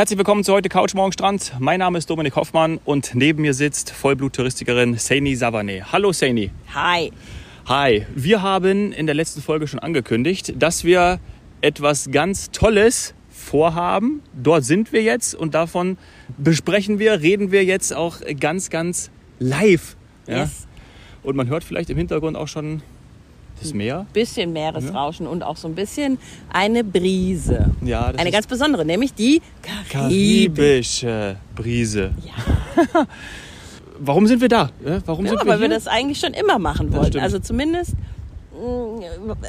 Herzlich willkommen zu heute Couch Morgen Strand. Mein Name ist Dominik Hoffmann und neben mir sitzt Vollblut-Touristikerin Saini Savane. Hallo Saini. Hi. Hi. Wir haben in der letzten Folge schon angekündigt, dass wir etwas ganz Tolles vorhaben. Dort sind wir jetzt und davon besprechen wir, reden wir jetzt auch ganz, ganz live. Ja? Yes. Und man hört vielleicht im Hintergrund auch schon das Meer. Bisschen Meeresrauschen und auch so ein bisschen eine Brise. Ja, das Eine ganz besondere, nämlich die Karibik. karibische Brise. Ja, Warum sind wir da? Ja, Warum ja sind wir weil wir hier? das eigentlich schon immer machen wollten. Also zumindest,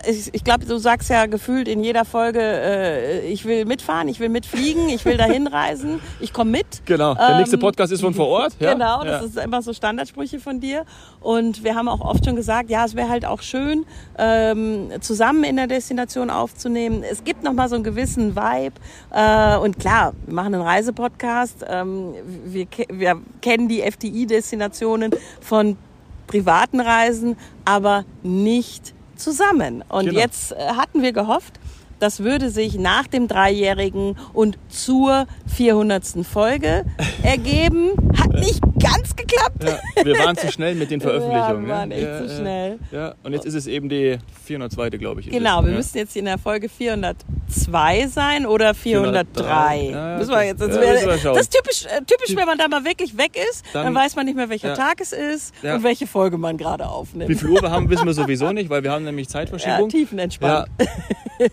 ich, ich glaube, du sagst ja gefühlt in jeder Folge, äh, ich will mitfahren, ich will mitfliegen, ich will dahin reisen, ich komme mit. Genau, der nächste Ähm, Podcast ist von vor Ort. Ja? Genau, das ja. ist immer so Standardsprüche von dir. Und wir haben auch oft schon gesagt, ja, es wäre halt auch schön, ähm, zusammen in der Destination aufzunehmen. Es gibt noch mal so einen gewissen Vibe. Äh, und klar, wir machen einen Reisepodcast. Ähm, wir, wir kennen die FDI-Destinationen von privaten Reisen, aber nicht zusammen. Und Genau. jetzt äh, hatten wir gehofft, das würde sich nach dem Dreijährigen und zur 400. Folge ergeben. Hat nicht ganz geklappt. Ja, wir waren zu schnell mit den Veröffentlichungen. Wir waren ne? echt ja, zu ja. schnell. Ja, und jetzt ist es eben die 402. glaube ich. Genau, wir ja. müssten jetzt in der Folge 402 sein oder 403. 403. Ja, müssen wir jetzt, das, müssen wir das ist typisch, äh, typisch, wenn man da mal wirklich weg ist, dann, Dann- weiß man nicht mehr, welcher. Tag es ist und welche Folge man gerade aufnimmt. Wie viel Uhr wir haben, wissen wir sowieso nicht, weil wir haben nämlich ja, Zeitverschiebung. tiefenentspannt. Ja.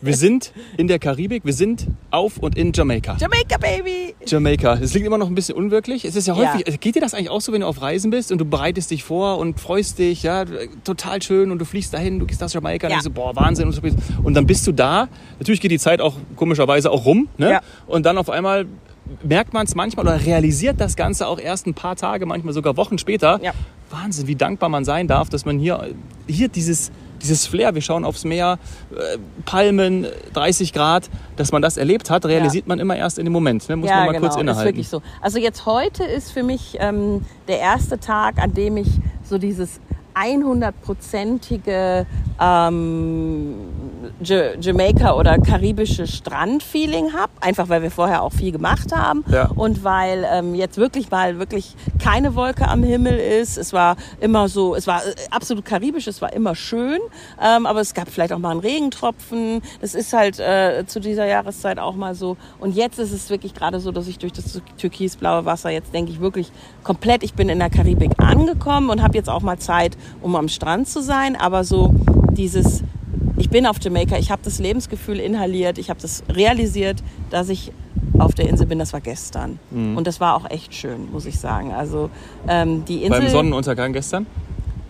Wir sind in der Karibik, wir sind auf und in Jamaika. Jamaica, Baby! Jamaika. Es klingt immer noch ein bisschen unwirklich. Es ist ja Ja. häufig, geht dir das eigentlich auch so, wenn du auf Reisen bist und du bereitest dich vor und freust dich, ja, total schön und du fliegst dahin, du gehst nach Jamaika und Ja. denkst so, boah, Wahnsinn und so. Und dann bist du da. Natürlich geht die Zeit auch komischerweise auch rum, ne? Ja. Und dann auf einmal merkt man es manchmal oder realisiert das Ganze auch erst ein paar Tage, manchmal sogar Wochen später. Ja. Wahnsinn, wie dankbar man sein darf, dass man hier, hier dieses, dieses Flair, wir schauen aufs Meer, äh, Palmen, 30 Grad, dass man das erlebt hat, realisiert man immer erst in dem Moment. Ne? Muss ja, man mal genau, kurz ist innehalten. wirklich so. Also jetzt heute ist für mich ähm, der erste Tag, an dem ich so dieses 100-prozentige ähm, Ja- Jamaika oder karibische Strandfeeling habe. Einfach weil wir vorher auch viel gemacht haben Ja. und weil ähm, jetzt wirklich mal wirklich keine Wolke am Himmel ist. Es war immer so, es war äh, absolut karibisch, es war immer schön, ähm, aber es gab vielleicht auch mal einen Regentropfen. Das ist halt äh, zu dieser Jahreszeit auch mal so. Und jetzt ist es wirklich gerade so, dass ich durch das türkisblaue Wasser jetzt denke ich wirklich komplett, ich bin in der Karibik angekommen und habe jetzt auch mal Zeit, um am Strand zu sein, aber so dieses ich bin auf Jamaika, ich habe das Lebensgefühl inhaliert, ich habe das realisiert, dass ich auf der Insel bin, das war gestern. Mhm. Und das war auch echt schön, muss ich sagen. Also ähm, die Insel. Beim Sonnenuntergang gestern?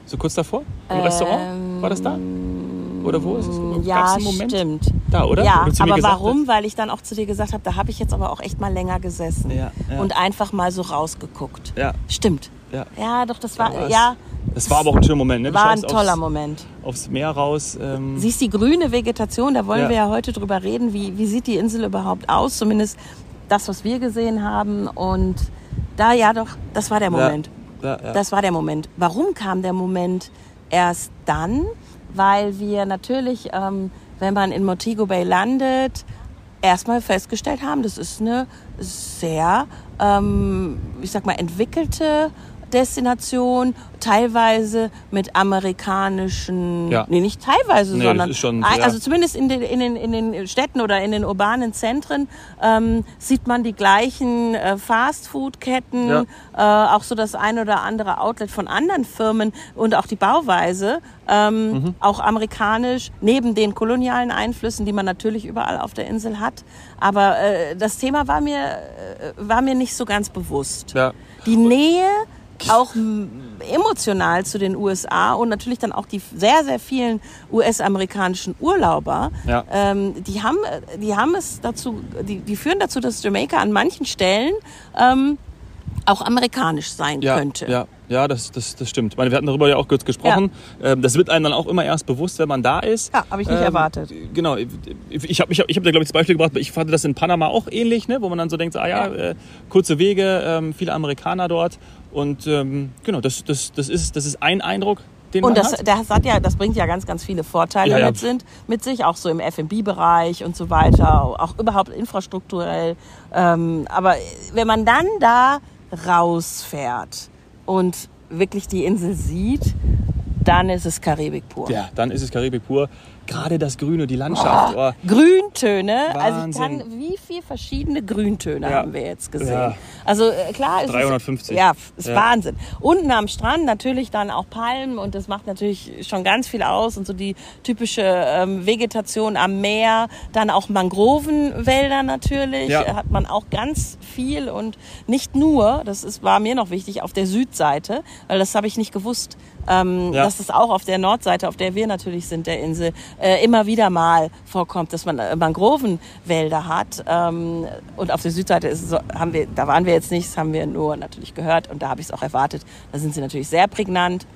So kurz davor? Im Restaurant? War das da? Oder wo ist es? Gab's Ähm, Ja, einen Moment? stimmt. Da, oder? Ja, aber warum? hast? Weil ich dann auch zu dir gesagt habe, da habe ich jetzt aber auch echt mal länger gesessen Ja, ja. und einfach mal so rausgeguckt. Ja, Stimmt. ja. Ja, doch, das war, ja, Das war aber auch ein schöner Moment. Ne? Du war ein toller aufs, Moment. aufs Meer raus. Ähm, Siehst die grüne Vegetation, da wollen Ja. wir ja heute drüber reden. Wie, wie sieht die Insel überhaupt aus? Zumindest das, was wir gesehen haben. Und da, ja doch, das war der Moment. ja, ja. Das war der Moment. Warum kam der Moment erst dann? Weil wir natürlich, ähm, wenn man in Montego Bay landet, erstmal festgestellt haben, das ist eine sehr, ähm, ich sag mal, entwickelte Destination, teilweise mit amerikanischen, Ja. nee, nicht teilweise, Nee, sondern, schon sehr- also zumindest in den, in, den, in den Städten oder in den urbanen Zentren ähm, sieht man die gleichen äh, Fastfood-Ketten, Ja. äh, auch so das ein oder andere Outlet von anderen Firmen und auch die Bauweise, ähm, Mhm. auch amerikanisch, neben den kolonialen Einflüssen, die man natürlich überall auf der Insel hat. Aber äh, das Thema war mir, äh, war mir nicht so ganz bewusst. ja. Die Nähe auch emotional zu den USA und natürlich dann auch die sehr, sehr vielen US-amerikanischen Urlauber, Ja. ähm, die, haben, die haben es dazu, die, die führen dazu, dass Jamaika an manchen Stellen ähm, auch amerikanisch sein ja, könnte. Ja, ja das, das, das stimmt. Ich meine, wir hatten darüber ja auch kurz gesprochen. Ähm, das wird einem dann auch immer erst bewusst, wenn man da ist. Ja, habe ich nicht Ähm, erwartet. Genau, ich, ich habe ich hab, ich hab da, glaube ich, das Beispiel gebracht, ich fand das in Panama auch ähnlich, ne? wo man dann so denkt, ah ja, Ja. Äh, kurze Wege, ähm, viele Amerikaner dort. Und ähm, genau, das, das, das, ist, das ist ein Eindruck. den Und man das, hat. das hat ja, das bringt ja ganz, ganz viele Vorteile Ja, ja. mit, sind, mit sich, auch so im F&B-Bereich und so weiter, auch überhaupt infrastrukturell. Ähm, aber wenn man dann da rausfährt und wirklich die Insel sieht, dann ist es Karibik pur. Ja, dann ist es Karibik pur. Gerade das Grüne, die Landschaft. Oh, Grüntöne, also Wahnsinn. kann, wie viele verschiedene Grüntöne Ja. haben wir jetzt gesehen? Ja. Also äh, klar ist 350. es ja, ist Ja. Wahnsinn. Unten am Strand natürlich dann auch Palmen und das macht natürlich schon ganz viel aus und so die typische ähm, Vegetation am Meer, dann auch Mangrovenwälder natürlich, äh, hat man auch ganz viel und nicht nur, das ist, war mir noch wichtig, auf der Südseite, weil das habe ich nicht gewusst, ähm, Ja. dass es auch auf der Nordseite, auf der wir natürlich sind, der Insel, äh, immer wieder mal vorkommt, dass man äh, Mangrovenwälder hat. Ähm, und auf der Südseite ist so, haben wir, da waren wir jetzt nicht, das haben wir nur natürlich gehört und da habe ich es auch erwartet. Da sind sie natürlich sehr prägnant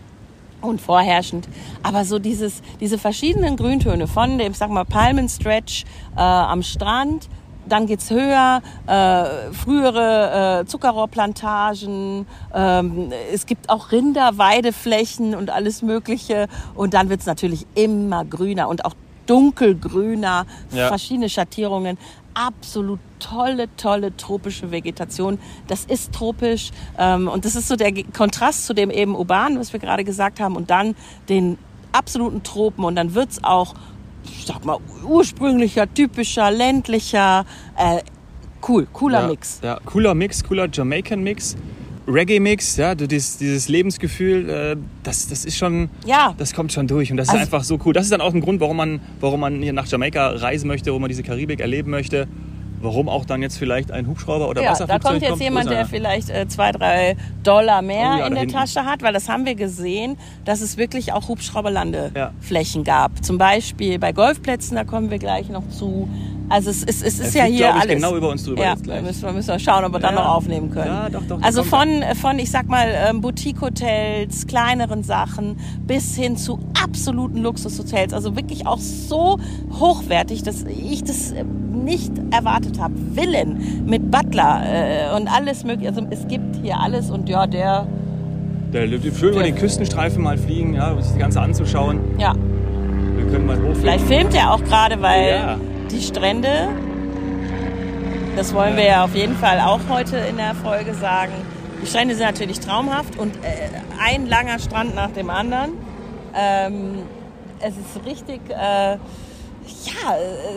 und vorherrschend. Aber so dieses, diese verschiedenen Grüntöne von dem, sag mal, Palmenstretch äh, am Strand, dann geht's höher, äh, frühere äh, Zuckerrohrplantagen, ähm, es gibt auch Rinderweideflächen und alles Mögliche. Und dann wird's natürlich immer grüner und auch dunkelgrüner, Ja. verschiedene Schattierungen. Absolut tolle, tolle tropische Vegetation. Das ist tropisch ähm, und das ist so der Kontrast zu dem eben urbanen, was wir gerade gesagt haben, und dann den absoluten Tropen und dann wird's auch, ich sag mal, ursprünglicher, typischer, ländlicher, äh, cool, cooler ja, Mix. Ja, cooler Mix, cooler Jamaican Mix. Reggae-Mix, ja, du, dieses, dieses Lebensgefühl, äh, das, das ist schon, Ja. das kommt schon durch und das Also- ist einfach so cool. Das ist dann auch ein Grund, warum man, warum man hier nach Jamaika reisen möchte, warum man diese Karibik erleben möchte, warum auch dann jetzt vielleicht ein Hubschrauber oder Ja, da Wasserflugzeug kommt jetzt jemand, Wo der er? vielleicht äh, zwei, drei Dollar mehr Oh ja, in da der hinten. Tasche hat, weil das haben wir gesehen, dass es wirklich auch Ja. Hubschrauberlandeflächen gab. Zum Beispiel bei Golfplätzen, da kommen wir gleich noch zu. Also es, ist- es ist Er ja fliegt, hier alles. genau über uns drüber ja, jetzt gleich. Müssen wir, müssen wir schauen, ob wir dann Ja. noch aufnehmen können. Ja, doch, doch, also von, von, ich sag mal, ähm, Boutique-Hotels, kleineren Sachen bis hin zu absoluten Luxushotels. Also wirklich auch so hochwertig, dass ich das äh, nicht erwartet habe. Villen mit Butler äh, und alles mögliche. Also es gibt hier alles und ja, der, Der, schön über den Küstenstreifen mal fliegen, ja, um sich das Ganze anzuschauen. ja, Wir können mal hochfliegen. vielleicht filmt er auch gerade, weil Ja. Die Strände, das wollen wir ja auf jeden Fall auch heute in der Folge sagen. Die Strände sind natürlich traumhaft und äh, ein langer Strand nach dem anderen. Ähm, es ist richtig, äh, ja,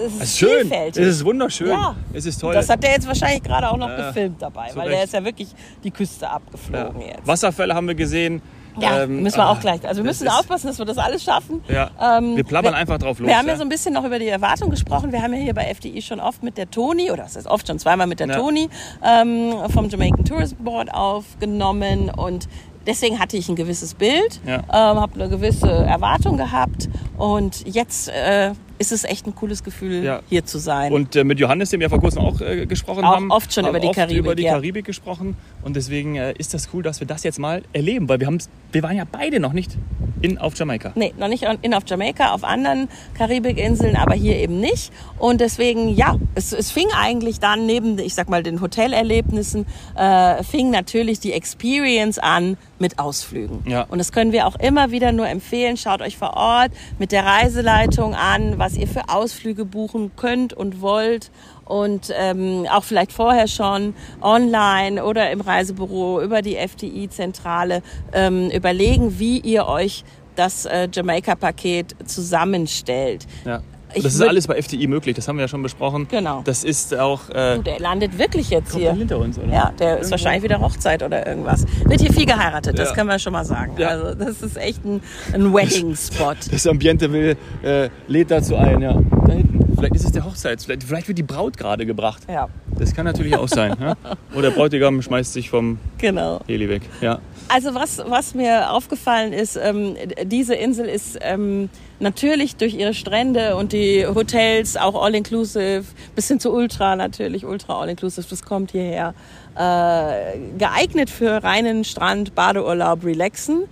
es ist, Es ist schön, vielfältig. es ist wunderschön, Ja. es ist toll. Das hat der jetzt wahrscheinlich gerade auch noch Ja, gefilmt dabei, weil Recht. der ist ja wirklich die Küste ja. abgeflogen jetzt. Wasserfälle haben wir gesehen. Ja, Ähm, müssen wir ah, auch gleich. Also wir müssen aufpassen, dass wir das alles schaffen. Ja, Ähm, wir plappern wir- einfach drauf los. Wir haben ja ja. so ein bisschen noch über die Erwartung gesprochen. Wir haben ja hier bei FDI schon oft mit der Toni, oder das ist oft schon zweimal mit der Ja. Toni ähm, vom Jamaican Tourism Board aufgenommen und deswegen hatte ich ein gewisses Bild, Ja. ähm, habe eine gewisse Erwartung gehabt und jetzt äh, ist es echt ein cooles Gefühl, Ja. hier zu sein. Und äh, mit Johannes, dem wir vor kurzem auch äh, gesprochen Auch haben. oft schon haben über die oft Karibik, über die ja. Karibik gesprochen. Und deswegen äh, ist das cool, dass wir das jetzt mal erleben, weil wir, wir waren ja beide noch nicht in, auf Jamaika. Nee, noch nicht in auf Jamaika, auf anderen Karibikinseln, aber hier eben nicht. Und deswegen, ja, es, es fing eigentlich dann neben, ich sag mal, den Hotelerlebnissen, äh, fing natürlich die Experience an mit Ausflügen. Ja. Und das können wir auch immer wieder nur empfehlen. Schaut euch vor Ort mit der Reiseleitung an, was ihr für Ausflüge buchen könnt und wollt. Und ähm, auch vielleicht vorher schon online oder im Reisebüro über die FDI-Zentrale ähm, überlegen, wie ihr euch das äh, Jamaika-Paket zusammenstellt. Ja. Ich das ist alles bei FDI möglich, das haben wir ja schon besprochen. Genau. Das ist auch. Äh, Du, der landet wirklich jetzt kommt hier. hinter uns, oder? Ja, der ist wahrscheinlich wieder Hochzeit oder irgendwas. Wird hier viel geheiratet, das Ja. können wir schon mal sagen. Ja. Also das ist echt ein, ein Wedding-Spot. Das Ambiente will, äh, lädt dazu ein, ja. Da hinten. Vielleicht ist es der Hochzeits. Vielleicht, vielleicht wird die Braut gerade gebracht. Ja, Das kann natürlich auch sein. ja? Oder der Bräutigam schmeißt sich vom genau. Heli weg. Ja. Also was, was mir aufgefallen ist, ähm, diese Insel ist ähm, natürlich durch ihre Strände und die Hotels auch all-inclusive, bis hin zu Ultra natürlich, Ultra all-inclusive, das kommt hierher, äh, geeignet für reinen Strand, Badeurlaub, Relaxen.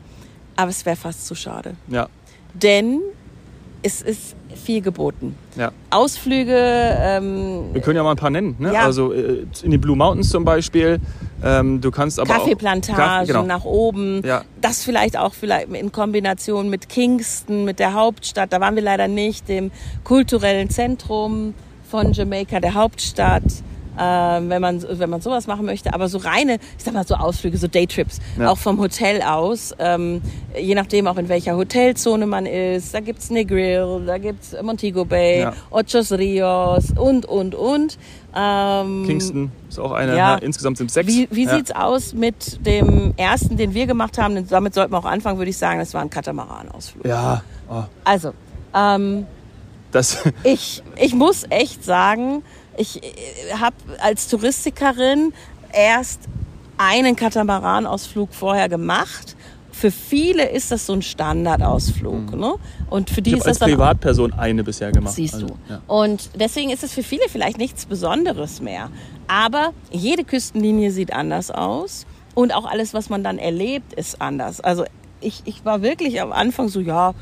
Aber es wäre fast zu schade. Ja. Denn es ist viel geboten. ja. Ausflüge, ähm, Wir können ja mal ein paar nennen. Ne? Ja. Also äh, in die Blue Mountains zum Beispiel. Ähm, du kannst aber Kaffeeplantagen auch, Kaffee, genau. nach oben. Ja. Das vielleicht auch vielleicht in Kombination mit Kingston, mit der Hauptstadt. Da waren wir leider nicht, dem kulturellen Zentrum von Jamaika, der Hauptstadt. Ähm, wenn man wenn man sowas machen möchte, aber so reine, ich sag mal so Ausflüge, so Daytrips, Ja. auch vom Hotel aus, ähm, je nachdem auch in welcher Hotelzone man ist, da gibt's Negril, da gibt's Montego Bay, Ja. Ochos Rios und und und. Ähm, Kingston ist auch eine. Ja. Insgesamt sind sechs. wie, wie ja. sieht's aus mit dem ersten, den wir gemacht haben? Denn Damit sollten wir auch anfangen, würde ich sagen. Das war ein Katamaranausflug. Ja, oh, Also, ähm, das. ich, ich muss echt sagen, ich habe als Touristikerin erst einen Katamaranausflug vorher gemacht. Für viele ist das so ein Standardausflug. Ne? Und für die Ich ist als das dann Privatperson eine bisher gemacht. Siehst Also, du. ja. Und deswegen ist es für viele vielleicht nichts Besonderes mehr. Aber jede Küstenlinie sieht anders aus. Und auch alles, was man dann erlebt, ist anders. Also ich, ich war wirklich am Anfang so, ja,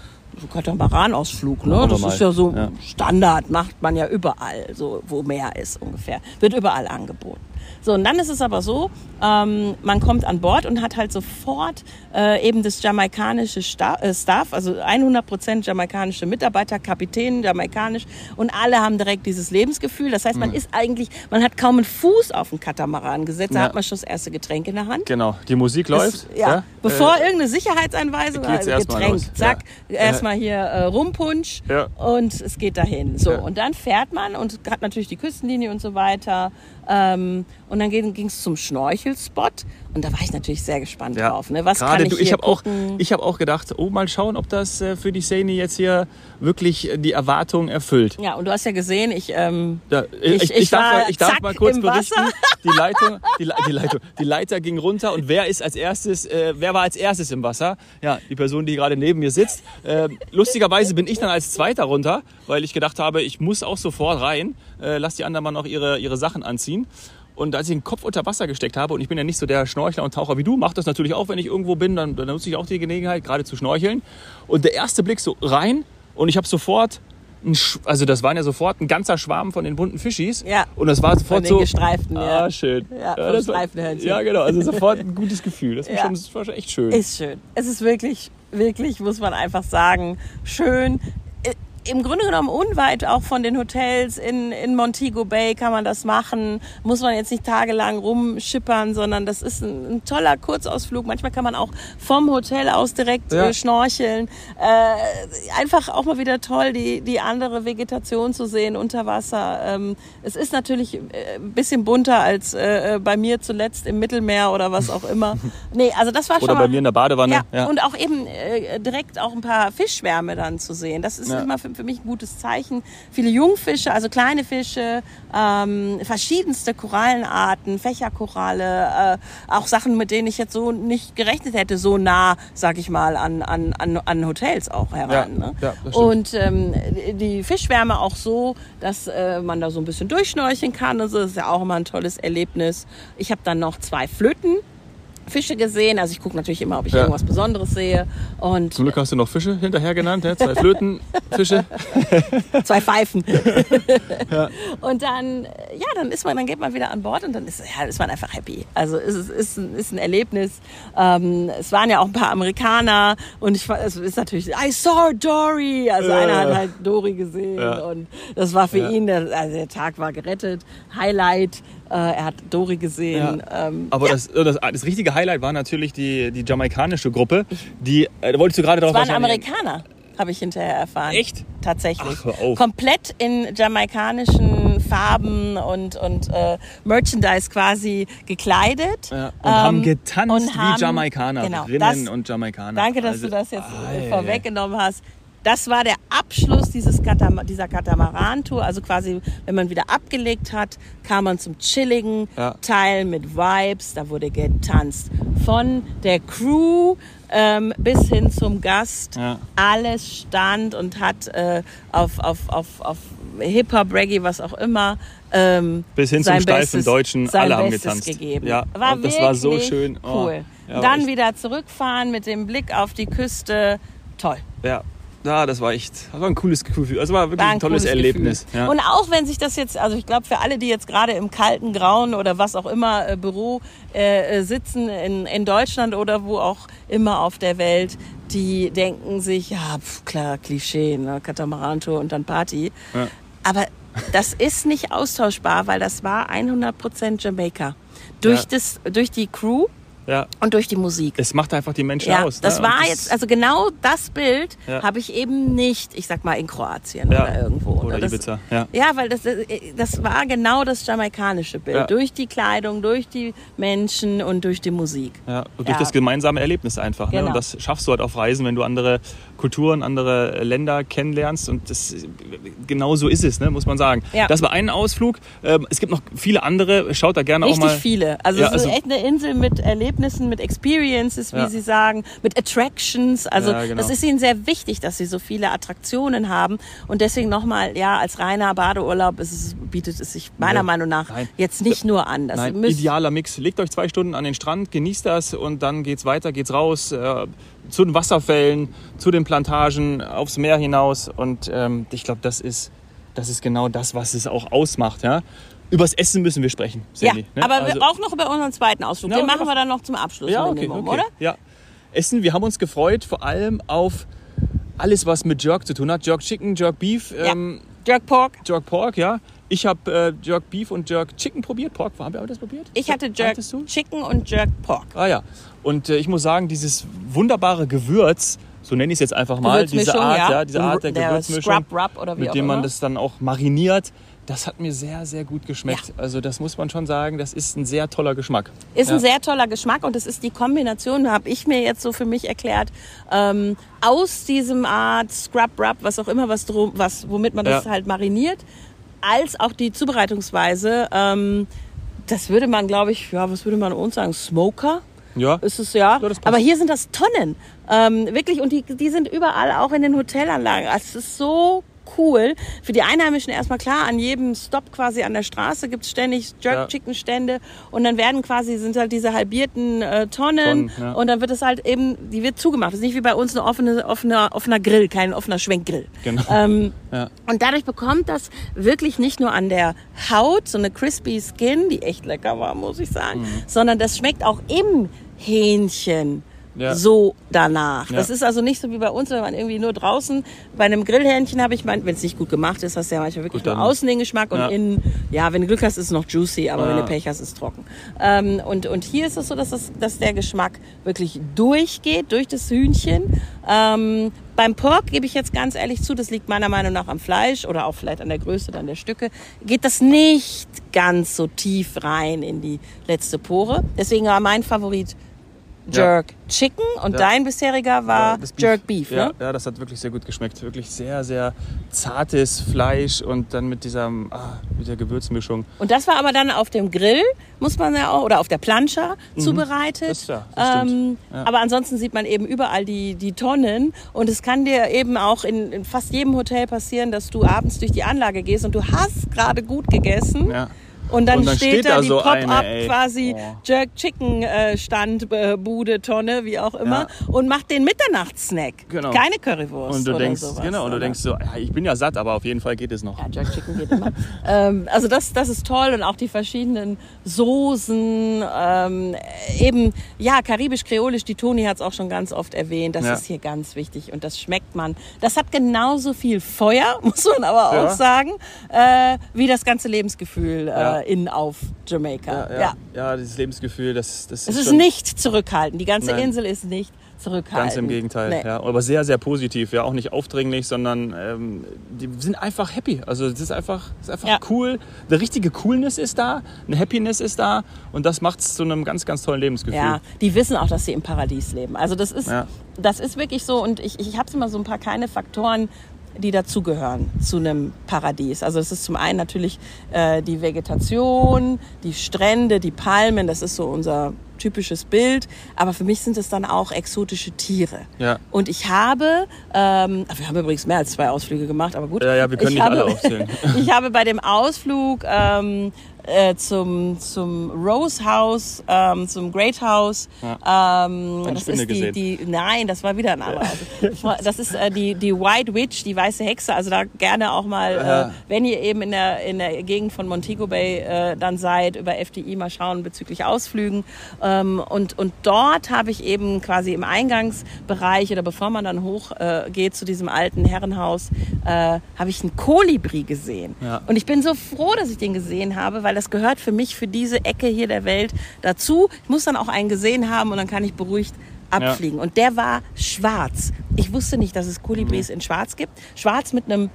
Katamaranausflug, ne? Das ist ja so Ja. Standard, macht man ja überall, so wo Meer ist ungefähr. Wird überall angeboten. So, und dann ist es aber so, ähm, man kommt an Bord und hat halt sofort äh, eben das jamaikanische Sta äh, Staff, also 100% jamaikanische Mitarbeiter, Kapitän, jamaikanisch und alle haben direkt dieses Lebensgefühl. Das heißt, man ist eigentlich, man hat kaum einen Fuß auf den Katamaran gesetzt, da Ja. hat man schon das erste Getränk in der Hand. Genau, die Musik Das- läuft. ja, bevor Äh, irgendeine Sicherheitseinweisung geht's also Getränk, zack, Ja. erstmal hier äh, Rumpunsch Ja. und es geht dahin. So, Ja. und dann fährt man und hat natürlich die Küstenlinie und so weiter. Ähm, und dann ging es zum Schnorchelspot und da war ich natürlich sehr gespannt Ja, drauf. Ne? Was gerade kann ich du, ich habe auch, ich habe auch gedacht, oh, mal schauen, ob das äh, für die Szene jetzt hier wirklich äh, die Erwartungen erfüllt. ja, und du hast ja gesehen, ich ähm, Ja, Ich- ich, ich, ich darf, war mal, ich darf mal kurz berichten. Wasser. Die Leitung, die, die Leitung, die Leiter ging runter und wer ist als erstes, äh, wer war als erstes im Wasser? Ja, die Person, die gerade neben mir sitzt. Äh, lustigerweise bin ich dann als Zweiter runter, weil ich gedacht habe, ich muss auch sofort rein. Äh, lass die anderen mal noch ihre, ihre Sachen anziehen. Und als ich den Kopf unter Wasser gesteckt habe, und ich bin ja nicht so der Schnorchler und Taucher wie du, mache das natürlich auch, wenn ich irgendwo bin, dann, dann nutze ich auch die Gelegenheit, gerade zu schnorcheln. Und der erste Blick so rein und ich habe sofort, also das waren ja sofort ein ganzer Schwarm von den bunten Fischis. Ja. Und das war sofort den so. gestreiften, ja. Ah, schön. Ja, vom das war-. Ja, genau. Also sofort ein gutes Gefühl. Das war, Ja. schon, das war schon echt schön. Ist schön. Es ist wirklich, wirklich, muss man einfach sagen, schön. Äh, Im Grunde genommen unweit auch von den Hotels in, in Montego Bay kann man das machen. Muss man jetzt nicht tagelang rumschippern, sondern das ist ein, ein toller Kurzausflug. Manchmal kann man auch vom Hotel aus direkt Ja. äh, schnorcheln. Äh, einfach auch mal wieder toll, die, die andere Vegetation zu sehen unter Wasser. Ähm, es ist natürlich äh, ein bisschen bunter als äh, bei mir zuletzt im Mittelmeer oder was auch immer. Nee, also das war schon Oder mal bei mir in der Badewanne. ja, Ja. und auch eben äh, direkt auch ein paar Fischschwärme dann zu sehen. Das ist Ja. immer für, für mich ein gutes Zeichen. Viele Jungfische, also kleine Fische, ähm, verschiedenste Korallenarten, Fächerkoralle, äh, auch Sachen, mit denen ich jetzt so nicht gerechnet hätte, so nah, sag ich mal, an, an, an, an Hotels auch heran. Ja, ne? ja, und ähm, die Fischschwärme auch so, dass äh, man da so ein bisschen durchschnorcheln kann. Also das ist ja auch immer ein tolles Erlebnis. Ich habe dann noch zwei Flöten. Fische gesehen, also ich gucke natürlich immer, ob ich Ja. irgendwas Besonderes sehe und Zum Glück hast du noch Fische hinterher genannt, ja? zwei Flöten, Fische. zwei Pfeifen. Und dann, äh, ja, dann ist man, dann geht man wieder an Bord und dann ist, ja, ist man einfach happy. Also es ist, ist, ein, ist ein Erlebnis. Ähm, es waren ja auch ein paar Amerikaner und ich, es ist natürlich, I saw Dory. Also Ja. einer hat halt Dory gesehen Ja. und das war für Ja. ihn, der, also der Tag war gerettet. Highlight, äh, er hat Dory gesehen. Ja. Ähm, Aber das, das, das richtige Highlight war natürlich die, die jamaikanische Gruppe. Die, äh, da wolltest du gerade drauf Es waren Amerikaner, habe ich hinterher erfahren. Echt? Tatsächlich. Ach. Komplett in jamaikanischen Farben und, und äh, Merchandise quasi gekleidet. Ja, und haben Ähm, getanzt und haben- wie Jamaikanerinnen Genau, das, und Jamaikaner. danke, dass Also, du das jetzt ei, äh, vorweggenommen hast. Das war der Abschluss dieses Katama dieser Katamaran-Tour. Also quasi, wenn man wieder abgelegt hat, kam man zum chilligen Ja. Teil mit Vibes. Da wurde getanzt. Von der Crew ähm, bis hin zum Gast. Ja. Alles stand und hat äh, auf, auf, auf, auf Hip-Hop, Reggae, was auch immer. Ähm, Bis hin zum sein steifen Bestes- Deutschen, alle haben Bestes getanzt. Gegeben. Ja, war und das war so schön. Oh, Cool. ja, Dann wieder zurückfahren mit dem Blick auf die Küste. Toll. Ja. Ja, das war echt, das war ein cooles Gefühl. Das war wirklich War ein, tolles cooles Erlebnis. Ja. Und auch wenn sich das jetzt, also ich glaube für alle, die jetzt gerade im kalten, grauen oder was auch immer äh, Büro äh, äh, sitzen in, in Deutschland oder wo auch immer auf der Welt, die denken sich, ja, pf, klar, Klischee, ne, Katamarantour und dann Party. Ja. Aber das ist nicht austauschbar, weil das war 100% Jamaika. Durch, Ja. das, durch die Crew ja. und durch die Musik. Es macht einfach die Menschen Ja, aus. das ne? war Und jetzt, also genau das Bild Ja. habe ich eben nicht, ich sag mal, in Kroatien oder irgendwo. Oder das, Ibiza, ja. Ja, weil das, äh, das war genau das jamaikanische Bild. Durch die Kleidung, durch die Menschen und durch die Musik. Ja, und durch das gemeinsame Erlebnis einfach. Ne? Genau. Und das schaffst du halt auf Reisen, wenn du andere Kulturen, andere Länder kennenlernst. Und das, genau so ist es, ne? muss man sagen. Ja. Das war ein Ausflug. Ähm, Es gibt noch viele andere. Schaut da gerne Richtig auch mal. viele. Also Ja, es ist also- echt eine Insel mit Erlebnissen, mit Experiences, wie Ja. sie sagen, mit Attractions. Also genau. das ist ihnen sehr wichtig, dass sie so viele Attraktionen haben. Und deswegen nochmal, ja, als reiner Badeurlaub es, bietet es sich meiner. Meinung nach Nein. jetzt nicht nur an. Das Nein, idealer Mix. Legt euch zwei Stunden an den Strand, genießt das und dann geht's weiter, geht's raus äh, zu den Wasserfällen, zu den Plantagen, aufs Meer hinaus. Und ähm, ich glaube, das ist, das ist genau das, was es auch ausmacht. Ja? Übers Essen müssen wir sprechen, Ja, Sandy. ne? aber Also- auch noch über unseren zweiten Ausflug. Ja, Den machen wir dann noch zum Abschluss Ja, okay, Minimum, okay. oder? Ja. Essen, wir haben uns gefreut, vor allem auf alles, was mit Jerk zu tun hat. Jerk Chicken, Jerk Beef, Ja. ähm, Jerk Pork. Jerk Pork, ja. Ich habe äh, Jerk Beef und Jerk Chicken probiert. Pork, haben wir auch das probiert? Ich hatte Jerk? Chicken und Jerk Pork. Ah ja. Und äh, ich muss sagen, dieses wunderbare Gewürz, so nenne ich es jetzt einfach mal, diese Art, ja. ja, diese Art der, Der Gewürzmischung, Scrub Rub oder wie mit dem man immer. das dann auch mariniert, das hat mir sehr, sehr gut geschmeckt. Also das muss man schon sagen, das ist ein sehr toller Geschmack. Ist Ja. ein sehr toller Geschmack und es ist die Kombination, habe ich mir jetzt so für mich erklärt, ähm, aus diesem Art Scrub Rub, was auch immer, was, drum, was womit man das Ja. halt mariniert, als auch die Zubereitungsweise. Ähm, das würde man, glaube ich, ja, was würde man uns sagen, Smoker? Ja, ist es ja. Ja. Aber hier sind das Tonnen. Ähm, wirklich, und die, die sind überall auch in den Hotelanlagen. Also Es ist so cool. Für die Einheimischen erstmal klar, an jedem Stop quasi an der Straße gibt's ständig Ja. Jerk-Chicken-Stände und dann werden quasi, sind halt diese halbierten äh, Tonnen, Tonnen, ja. und dann wird es halt eben, die wird zugemacht. Das ist nicht wie bei uns ein offene, offener, offener Grill, kein offener Schwenkgrill. Genau. Ähm, Ja. und dadurch bekommt das wirklich nicht nur an der Haut so eine crispy Skin, die echt lecker war, muss ich sagen, Mhm. sondern das schmeckt auch im Hähnchen Ja. so danach. Ja. Das ist also nicht so wie bei uns, wenn man irgendwie nur draußen bei einem Grillhähnchen habe ich mein, wenn es nicht gut gemacht ist, hast du ja manchmal wirklich Gut, nur außen den Geschmack und Ja. innen, ja, wenn du Glück hast, ist es noch juicy, aber wenn du Pech hast, ist es trocken. Ähm, und, und hier ist es so, dass, das, dass der Geschmack wirklich durchgeht, durch das Hühnchen. Ähm, beim Pork gebe ich jetzt ganz ehrlich zu, das liegt meiner Meinung nach am Fleisch oder auch vielleicht an der Größe dann der Stücke, geht das nicht ganz so tief rein in die letzte Pore. Deswegen war mein Favorit Jerk Chicken und Ja. dein bisheriger war Ja, das Jerk Beef, ja, ne? ja, das hat wirklich sehr gut geschmeckt. Wirklich sehr, sehr zartes Fleisch und dann mit dieser, ah, mit der Gewürzmischung. Und das war aber dann auf dem Grill, muss man ja auch, oder auf der Plancha zubereitet. Mhm. Das- ja, das ähm, Ja. Aber ansonsten sieht man eben überall die, die Tonnen. Und es kann dir eben auch in, in fast jedem Hotel passieren, dass du abends durch die Anlage gehst und du hast gerade gut gegessen. Ja. Und dann, Und dann steht, steht da die so Pop-up quasi Oh. Jerk Chicken äh, Stand, äh, Bude, Tonne, wie auch immer. Ja. Und macht den Mitternachtssnack. Genau. Keine Currywurst Und du denkst, sowas. genau, und du denkst so, ja, ich bin ja satt, aber auf jeden Fall geht es noch. Ja, Jerk Chicken geht immer. ähm, also das, das ist toll und auch die verschiedenen Soßen, ähm, eben, ja, karibisch-kreolisch, die Toni hat es auch schon ganz oft erwähnt, das Ja. ist hier ganz wichtig und das schmeckt man. Das hat genauso viel Feuer, muss man aber auch sagen, äh, wie das ganze Lebensgefühl äh. In auf Jamaika. Ja, ja, ja. dieses Lebensgefühl, das, das Es ist ist schon nicht zurückhaltend. Die ganze Nein. Insel ist nicht zurückhaltend. ganz im Gegenteil. Nee. Ja, aber sehr, sehr positiv. Ja, auch nicht aufdringlich, sondern ähm, die sind einfach happy. Also es ist einfach, es ist einfach Ja. cool. Eine richtige Coolness ist da, eine Happiness ist da und das macht es zu einem ganz, ganz tollen Lebensgefühl. Ja, die wissen auch, dass sie im Paradies leben. Also das ist, Ja. das ist wirklich so. Und ich, ich habe immer so ein paar kleine Faktoren, die dazugehören zu einem Paradies. Also das ist zum einen natürlich äh, die Vegetation, die Strände, die Palmen. Das ist so unser typisches Bild. Aber für mich sind es dann auch exotische Tiere. Ja. Und ich habe, ähm, wir haben übrigens mehr als zwei Ausflüge gemacht, aber gut. Ja, ja, wir können ich nicht habe, alle aufzählen. ich habe bei dem Ausflug ähm, äh, zum, zum Rose House, ähm, zum Great House. Ähm, Eine das Spinne ist die, die, nein, das war wieder ein anderer. Das ist äh, die, die White Witch, die weiße Hexe. Also da gerne auch mal, Ja. äh, wenn ihr eben in der, in der Gegend von Montego Bay äh, dann seid, über FDI mal schauen bezüglich Ausflügen. Ähm, und, und dort habe ich eben quasi im Eingangsbereich oder bevor man dann hoch äh, geht zu diesem alten Herrenhaus, äh, habe ich einen Kolibri gesehen. Ja. Und ich bin so froh, dass ich den gesehen habe, weil das gehört für mich, für diese Ecke hier der Welt dazu. Ich muss dann auch einen gesehen haben und dann kann ich beruhigt abfliegen. Und der war schwarz. Ich wusste nicht, dass es Kolibris in schwarz gibt. Schwarz mit einem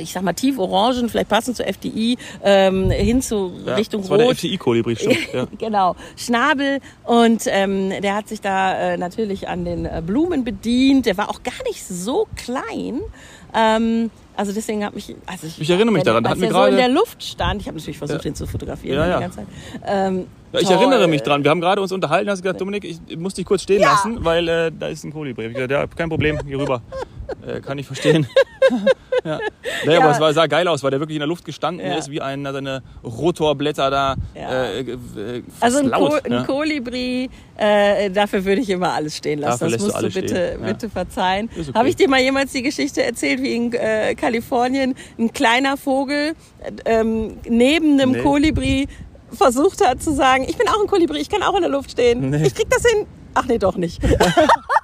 ich sag mal tief orangen, vielleicht passend zur FDI, ähm, hin zu Ja, Richtung das war der Rot. FTI-Kolibri, stimmt. Ja. Genau, Schnabel und ähm, der hat sich da äh, natürlich an den äh, Blumen bedient. Der war auch gar nicht so klein. Ähm, also deswegen hat mich, also Ich erinnere mich daran, da als hatten wir er so in gerade- der Luft stand. Ich habe natürlich versucht, Ja. ihn zu fotografieren Ja, die ja. ganze Zeit. Ähm, Ja, ich toll. erinnere mich dran. Wir haben gerade uns unterhalten, hast gesagt, Dominik, ich muss dich kurz stehen lassen, weil äh, da ist ein Kolibri. Ich gesagt, ja, kein Problem, hier rüber. Äh, kann ich verstehen. ja. Naja, Ja. aber es war, sah geil aus, weil der wirklich in der Luft gestanden Ja. ist, wie ein, seine Rotorblätter da. Ja. Äh, äh, fast Also ein, laut. Ko ein ja. Kolibri, äh, dafür würde ich immer alles stehen lassen. Dafür das du musst du alles bitte, bitte verzeihen. Okay. Habe ich dir mal jemals die Geschichte erzählt, wie in äh, Kalifornien ein kleiner Vogel äh, ähm, neben einem Nee. Kolibri versucht hat zu sagen, ich bin auch ein Kolibri, ich kann auch in der Luft stehen. Nee. Ich krieg das hin. Ach nee, doch nicht.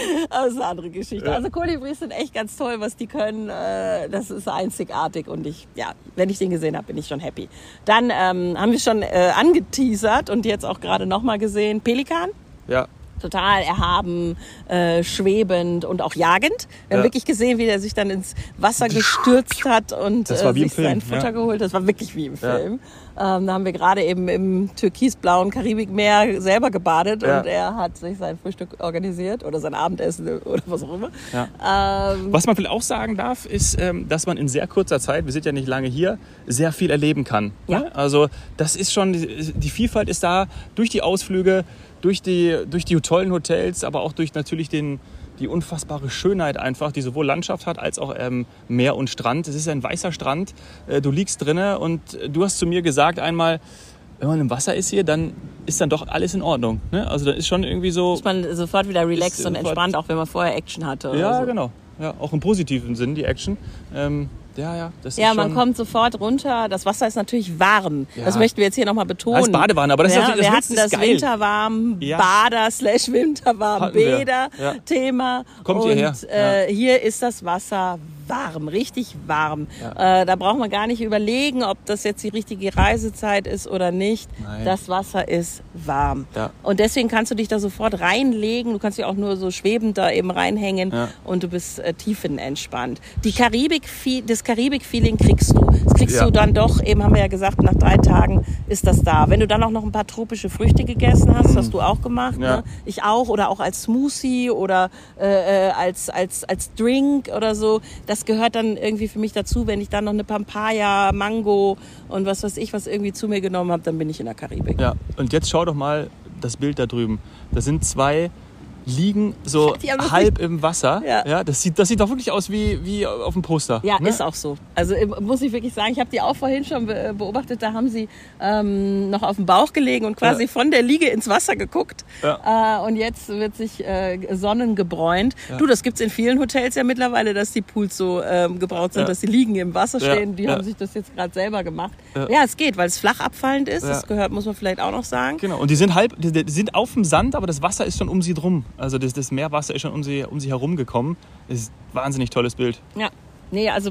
Aber das ist eine andere Geschichte. Ja. Also Kolibris sind echt ganz toll, was die können. Äh, Das ist einzigartig und ich, ja, wenn ich den gesehen habe, bin ich schon happy. Dann ähm, haben wir schon äh, angeteasert und jetzt auch gerade nochmal gesehen, Pelikan. Ja. Total erhaben, äh, schwebend und auch jagend. Wir haben Ja. wirklich gesehen, wie der sich dann ins Wasser gestürzt hat und Das war äh, wie im sich sein Film, Futter ja. geholt. Das war wirklich wie im Ja. Film. Ähm, da haben wir gerade eben im türkisblauen Karibikmeer selber gebadet Ja. und er hat sich sein Frühstück organisiert oder sein Abendessen oder was auch immer. Ja. Ähm, Was man vielleicht auch sagen darf, ist, ähm, dass man in sehr kurzer Zeit, wir sind ja nicht lange hier, sehr viel erleben kann. Ja. Ne? Also das ist schon, die Vielfalt ist da durch die Ausflüge, durch die, durch die tollen Hotels, aber auch durch natürlich den, die unfassbare Schönheit einfach, die sowohl Landschaft hat als auch ähm, Meer und Strand. Es ist ein weißer Strand, äh, du liegst drinne und du hast zu mir gesagt einmal, wenn man im Wasser ist hier, dann ist dann doch alles in Ordnung. Ne? Also dann ist schon irgendwie so... ist man sofort wieder relaxed und entspannt, auch wenn man vorher Action hatte. Ja, so. genau. Ja, auch im positiven Sinn, die Action. Ähm, ja, ja, das Ja, ist man schon, kommt sofort runter. Das Wasser ist natürlich warm. Ja. Das möchten wir jetzt hier nochmal betonen. Als Badewanne, aber das ist ja, natürlich- das Wir hatten ist das geil. Bader Ja. Bader slash Winterwarm Hatten wir. Bäder Ja. Thema. Kommt Und hierher. Äh, hier ist das Wasser warm, richtig warm. Äh, da braucht man gar nicht überlegen, ob das jetzt die richtige Reisezeit ist oder nicht. Nein. Das Wasser ist warm. Ja. Und deswegen kannst du dich da sofort reinlegen. Du kannst dich auch nur so schwebend da eben reinhängen Ja. und du bist äh, tiefenentspannt. Die Karibik, das Karibik-Feeling kriegst du. Das kriegst Ja. du dann doch, eben haben wir ja gesagt, nach drei Tagen ist das da. Wenn du dann auch noch ein paar tropische Früchte gegessen hast, hast du auch gemacht, Ja. ne? ich auch, oder auch als Smoothie oder äh, äh, als, als, als Drink oder so, das gehört dann irgendwie für mich dazu. Wenn ich dann noch eine Papaya, Mango und was weiß ich, was irgendwie zu mir genommen habe, dann bin ich in der Karibik. Ja, und jetzt schau doch mal das Bild da drüben. Da sind zwei liegen so halb im Wasser. Ja. das, sieht, das sieht doch wirklich aus wie, wie auf dem Poster. Ja, ne? ist auch so. Also muss ich wirklich sagen, ich habe die auch vorhin schon be beobachtet, da haben sie ähm, noch auf dem Bauch gelegen und quasi Ja. von der Liege ins Wasser geguckt. Ja. Äh, und jetzt wird sich äh, sonnengebräunt. Ja. Du, das gibt's in vielen Hotels ja mittlerweile, dass die Pools so ähm, gebraut sind, Ja. dass die Liegen im Wasser Ja, stehen. Die ja. haben sich das jetzt gerade selber gemacht. Ja. Ja. es geht, weil es flach abfallend ist. Ja. Das gehört, muss man vielleicht auch noch sagen. Genau, und die sind halb, die, die sind auf dem Sand, aber das Wasser ist schon um sie drum. Also das, das Meerwasser ist schon um sie, um sie herum gekommen. Das ist ein wahnsinnig tolles Bild. Ja. Nee, also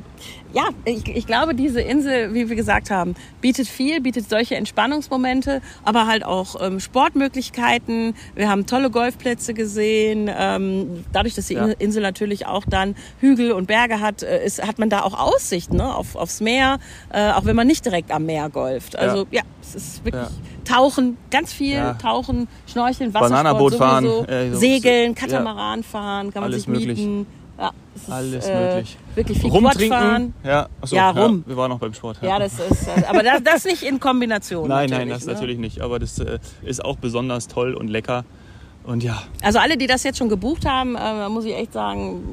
ja, ich, ich glaube, diese Insel, wie wir gesagt haben, bietet viel, bietet solche Entspannungsmomente, aber halt auch ähm, Sportmöglichkeiten. Wir haben tolle Golfplätze gesehen. Ähm, dadurch, dass die Ja. Insel natürlich auch dann Hügel und Berge hat, äh, ist, hat man da auch Aussicht ne, auf, aufs Meer, äh, auch wenn man nicht direkt am Meer golft. Also ja, es ist wirklich Ja. Tauchen, ganz viel Ja. Tauchen, Schnorcheln, Wassersport fahren, äh, Segeln, ja. Katamaran fahren, kann man Alles sich möglich. mieten. Ja, es ist, Alles äh, möglich. Wirklich viel fahren. Ja, achso, Ja, rum. wir waren noch beim Sport. Ja, das ist, äh, aber das, das nicht in Kombination. Nein, nein, das ne? natürlich nicht. Aber das äh, ist auch besonders toll und lecker. Und ja, Also alle, die das jetzt schon gebucht haben, äh, muss ich echt sagen,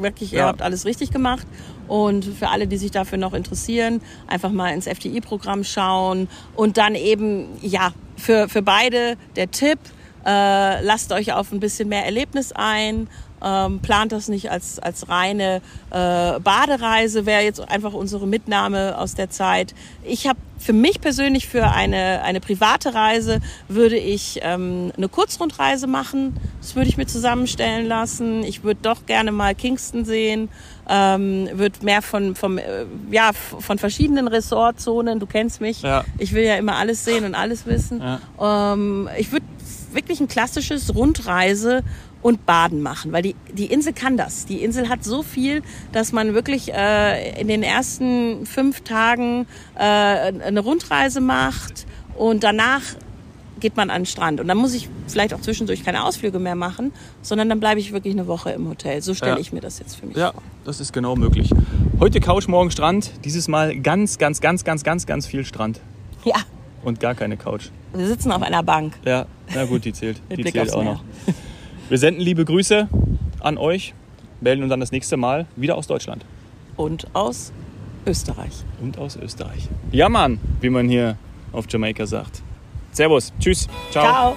wirklich, ihr Ja. habt alles richtig gemacht. Und für alle, die sich dafür noch interessieren, einfach mal ins FDI-Programm schauen. Und dann eben, ja, für, für beide der Tipp, äh, lasst euch auf ein bisschen mehr Erlebnis ein. Ähm, plant das nicht als, als reine äh, Badereise, wäre jetzt einfach unsere Mitnahme aus der Zeit. Ich habe für mich persönlich für eine, eine private Reise würde ich ähm, eine Kurzrundreise machen. Das würde ich mir zusammenstellen lassen. Ich würde doch gerne mal Kingston sehen. Ähm, würde mehr von, vom, äh, ja, von verschiedenen Ressortzonen, du kennst mich. Ja. Ich will ja immer alles sehen und alles wissen. Ähm, ich würde wirklich ein klassisches Rundreise und Baden machen, weil die, die Insel kann das. Die Insel hat so viel, dass man wirklich äh, in den ersten fünf Tagen äh, eine Rundreise macht und danach geht man an den Strand. Und dann muss ich vielleicht auch zwischendurch keine Ausflüge mehr machen, sondern dann bleibe ich wirklich eine Woche im Hotel. So stelle Ja. ich mir das jetzt für mich ja, vor. das ist genau möglich. Heute Couch, morgen Strand. Dieses Mal ganz, ganz, ganz, ganz, ganz, ganz viel Strand. Ja, Und gar keine Couch. wir sitzen auf einer Bank. Ja, na gut, die zählt. Die zählt auch Meer. noch. Wir senden liebe Grüße an euch, melden uns dann das nächste Mal wieder aus Deutschland Und aus Österreich. und aus Österreich. Ja, Mann, wie man hier auf Jamaika sagt. Servus, tschüss, ciao. Ciao.